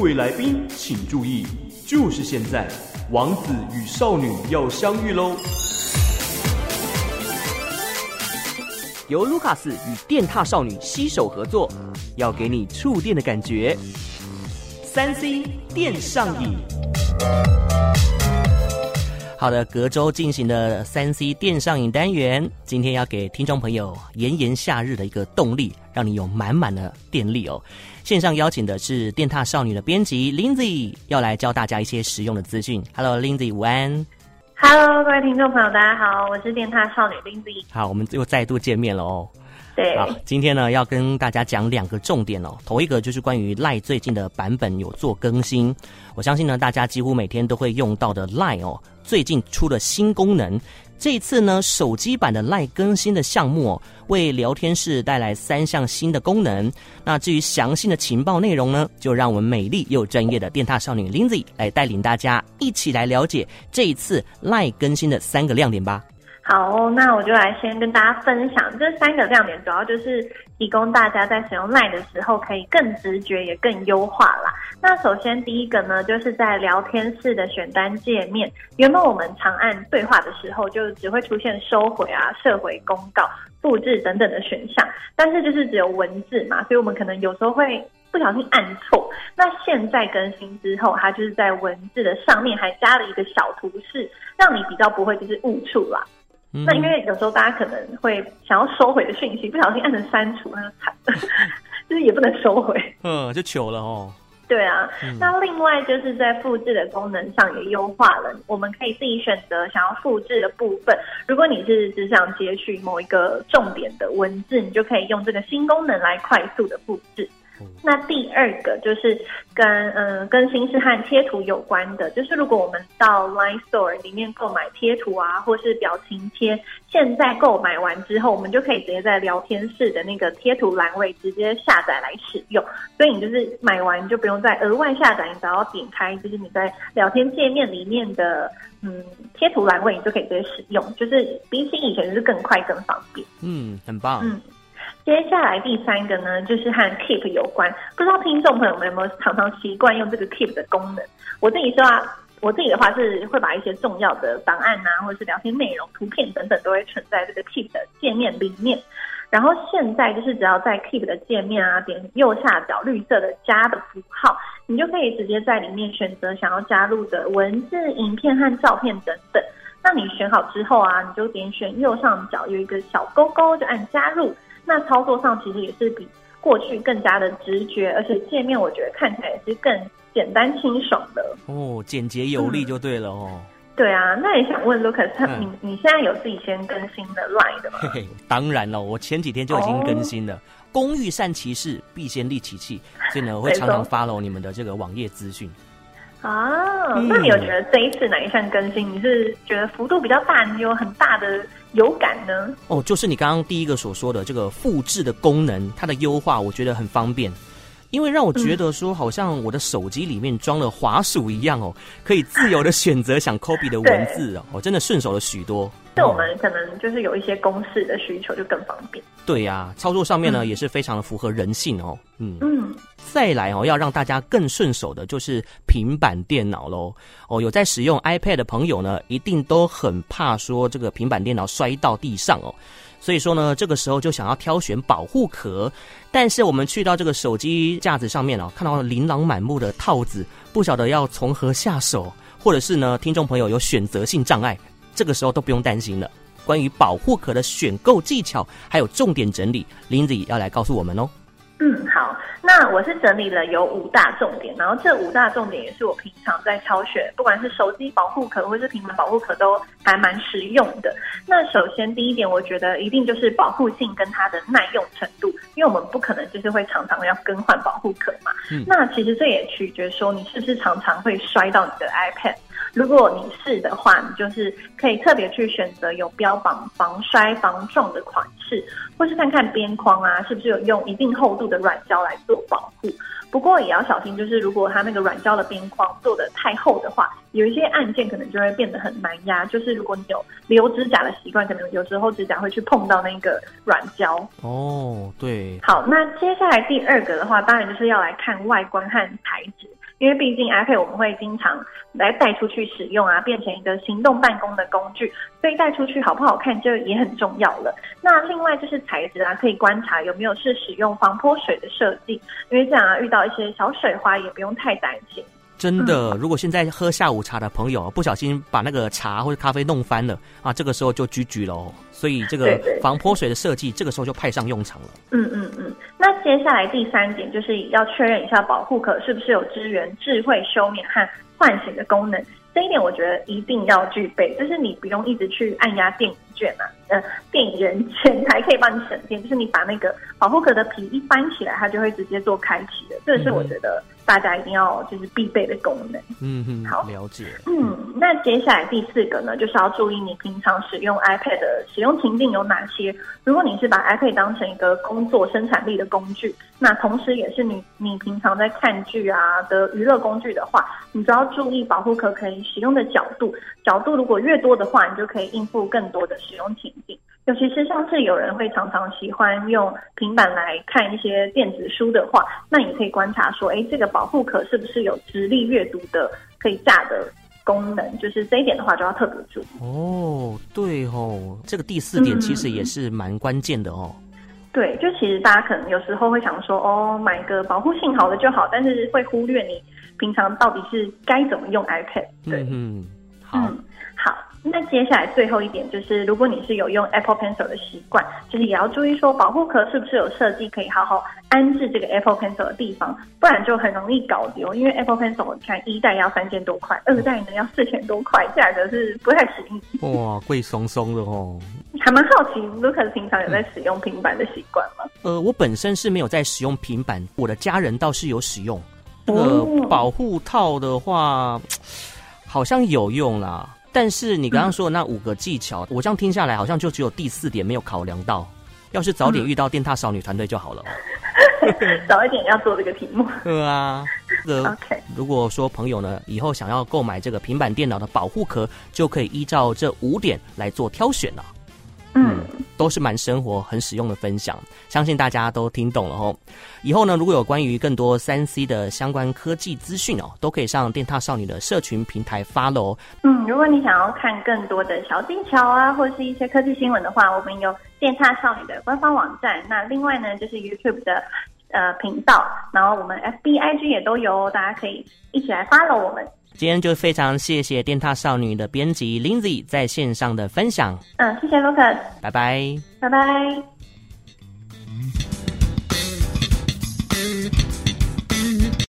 各位来宾请注意，就是现在，王子与少女要相遇喽！由卢卡斯与电踏少女携手合作，要给你触电的感觉。三 C 电上瘾。好的，隔周进行的三 C 电上瘾单元，今天要给听众朋友炎炎夏日的一个动力，让你有满满的电力哦。线上邀请的是电踏少女的编辑 Lindsay，要来教大家一些实用的资讯。Hello，Lindsay，午安。Hello，各位听众朋友，大家好，我是电踏少女 Lindsay。好，我们又再度见面了哦。好，今天呢要跟大家讲两个重点哦。头一个就是关于 LINE 最近的版本有做更新，我相信呢大家几乎每天都会用到的 LINE 哦，最近出了新功能。这次呢手机版的 LINE 更新的项目哦，为聊天室带来三项新的功能。那至于详细的情报内容呢，就让我们美丽又专业的电獭少女 Lindsay 来带领大家一起来了解这一次 LINE 更新的三个亮点吧。好，那我就来先跟大家分享这三个亮点，主要就是提供大家在使用 LINE 的时候可以更直觉也更优化啦。那首先第一个呢，就是在聊天室的选单界面，原本我们长按对话的时候，就只会出现收回啊、撤回公告、复制等等的选项，但是就是只有文字嘛，所以我们可能有时候会不小心按错。那现在更新之后，它就是在文字的上面还加了一个小图示，让你比较不会就是误触啦。嗯、那因为有时候大家可能会想要收回的讯息，不小心按成删除，那就惨了，就是也不能收回，嗯，就糗了哦。对啊，嗯、那另外就是在复制的功能上也优化了，我们可以自己选择想要复制的部分。如果你是只想截取某一个重点的文字，你就可以用这个新功能来快速的复制。那第二个就是跟嗯跟新是和贴图有关的，就是如果我们到 Line Store 里面购买贴图啊，或是表情贴，现在购买完之后，我们就可以直接在聊天室的那个贴图栏位直接下载来使用。所以你就是买完就不用再额外下载，你只要点开，就是你在聊天界面里面的嗯贴图栏位，你就可以直接使用，就是比起以前就是更快更方便。嗯，很棒。嗯。接下来第三个呢，就是和 Keep 有关。不知道听众朋友们有没有常常习惯用这个 Keep 的功能？我自己说啊，我自己的话是会把一些重要的档案啊，或者是聊天内容、图片等等，都会存在这个 Keep 的界面里面。然后现在就是只要在 Keep 的界面啊，点右下角绿色的加的符号，你就可以直接在里面选择想要加入的文字、影片和照片等等。那你选好之后啊，你就点选右上角有一个小勾勾，就按加入。那操作上其实也是比过去更加的直觉，而且界面我觉得看起来也是更简单清爽的哦，简洁有力就对了哦。嗯、对啊，那也想问 Lucas，你你现在有自己先更新的 Line 的吗？嘿嘿，当然了，我前几天就已经更新了。哦、工欲善其事，必先利其器，所以呢，我会常常 follow 你们的这个网页资讯。啊，那你有觉得这一次哪一项更新，你是觉得幅度比较大，你有很大的有感呢？哦，就是你刚刚第一个所说的这个复制的功能，它的优化，我觉得很方便，因为让我觉得说，好像我的手机里面装了滑鼠一样哦，可以自由的选择想 copy 的文字哦，我真的顺手了许多。对我们可能就是有一些公式的需求，就更方便。对呀、啊，操作上面呢、嗯、也是非常的符合人性哦。嗯嗯，再来哦，要让大家更顺手的就是平板电脑喽。哦，有在使用 iPad 的朋友呢，一定都很怕说这个平板电脑摔到地上哦。所以说呢，这个时候就想要挑选保护壳，但是我们去到这个手机架子上面哦，看到琳琅满目的套子，不晓得要从何下手，或者是呢，听众朋友有选择性障碍。这个时候都不用担心了。关于保护壳的选购技巧，还有重点整理林子怡要来告诉我们哦。嗯，好，那我是整理了有五大重点，然后这五大重点也是我平常在挑选，不管是手机保护壳或是平板保护壳，都还蛮实用的。那首先第一点，我觉得一定就是保护性跟它的耐用程度，因为我们不可能就是会常常要更换保护壳嘛。嗯，那其实这也取决说你是不是常常会摔到你的 iPad。如果你是的话，你就是可以特别去选择有标榜防摔防撞的款式，或是看看边框啊，是不是有用一定厚度的软胶来做保护。不过也要小心，就是如果它那个软胶的边框做的太厚的话，有一些按键可能就会变得很难压。就是如果你有留指甲的习惯，可能有时候指甲会去碰到那个软胶。哦，对。好，那接下来第二个的话，当然就是要来看外观和材质。因为毕竟 iPad 我们会经常来带出去使用啊，变成一个行动办公的工具，所以带出去好不好看就也很重要了。那另外就是材质啊，可以观察有没有是使用防泼水的设计，因为这样啊，遇到一些小水花也不用太担心。真的，如果现在喝下午茶的朋友不小心把那个茶或者咖啡弄翻了啊，这个时候就 GG 喽。所以这个防泼水的设计，这个时候就派上用场了。嗯嗯嗯。那接下来第三点就是要确认一下保护壳是不是有支援智慧休眠和唤醒的功能。这一点我觉得一定要具备，就是你不用一直去按压电源键啊，呃，电源卷还可以帮你省电，就是你把那个保护壳的皮一翻起来，它就会直接做开启的。这个是我觉得。大家一定要就是必备的功能。嗯嗯，好，了解。嗯，那接下来第四个呢，就是要注意你平常使用 iPad 的使用情境有哪些。如果你是把 iPad 当成一个工作生产力的工具，那同时也是你你平常在看剧啊的娱乐工具的话，你就要注意保护壳可以使用的角度。角度如果越多的话，你就可以应付更多的使用情境。尤其是像是有人会常常喜欢用平板来看一些电子书的话，那你可以观察说，哎，这个保护壳是不是有直立阅读的可以架的功能？就是这一点的话，就要特别注意。哦，对哦，这个第四点其实也是蛮关键的哦。嗯，对，就其实大家可能有时候会想说，哦，买个保护性好的就好，但是会忽略你平常到底是该怎么用 iPad。对，嗯，好。嗯那接下来最后一点就是，如果你是有用 Apple Pencil 的习惯，就是也要注意说，保护壳是不是有设计可以好好安置这个 Apple Pencil 的地方，不然就很容易搞丢。因为 Apple Pencil 你看一代要三千多块，二代呢要四千多块，价格是不太便宜。哇，贵松松的哦。还蛮好奇，Lucas 平常有在使用平板的习惯吗？呃，我本身是没有在使用平板，我的家人倒是有使用。呃保护套的话，好像有用啦。但是你刚刚说的那五个技巧，嗯、我这样听下来，好像就只有第四点没有考量到。要是早点遇到电踏少女团队就好了。早一点要做这个题目。对啊。OK。如果说朋友呢，以后想要购买这个平板电脑的保护壳，就可以依照这五点来做挑选了。嗯，都是蛮生活、很实用的分享，相信大家都听懂了哦。以后呢，如果有关于更多三 C 的相关科技资讯哦，都可以上电踏少女的社群平台 follow。嗯，如果你想要看更多的小技巧啊，或是一些科技新闻的话，我们有电獭少女的官方网站。那另外呢，就是 YouTube 的呃频道，然后我们 FB、IG 也都有，大家可以一起来 follow 我们。今天就非常谢谢电塔少女的编辑 Lindsay 在线上的分享。嗯，谢谢 Lucas，拜拜，拜拜。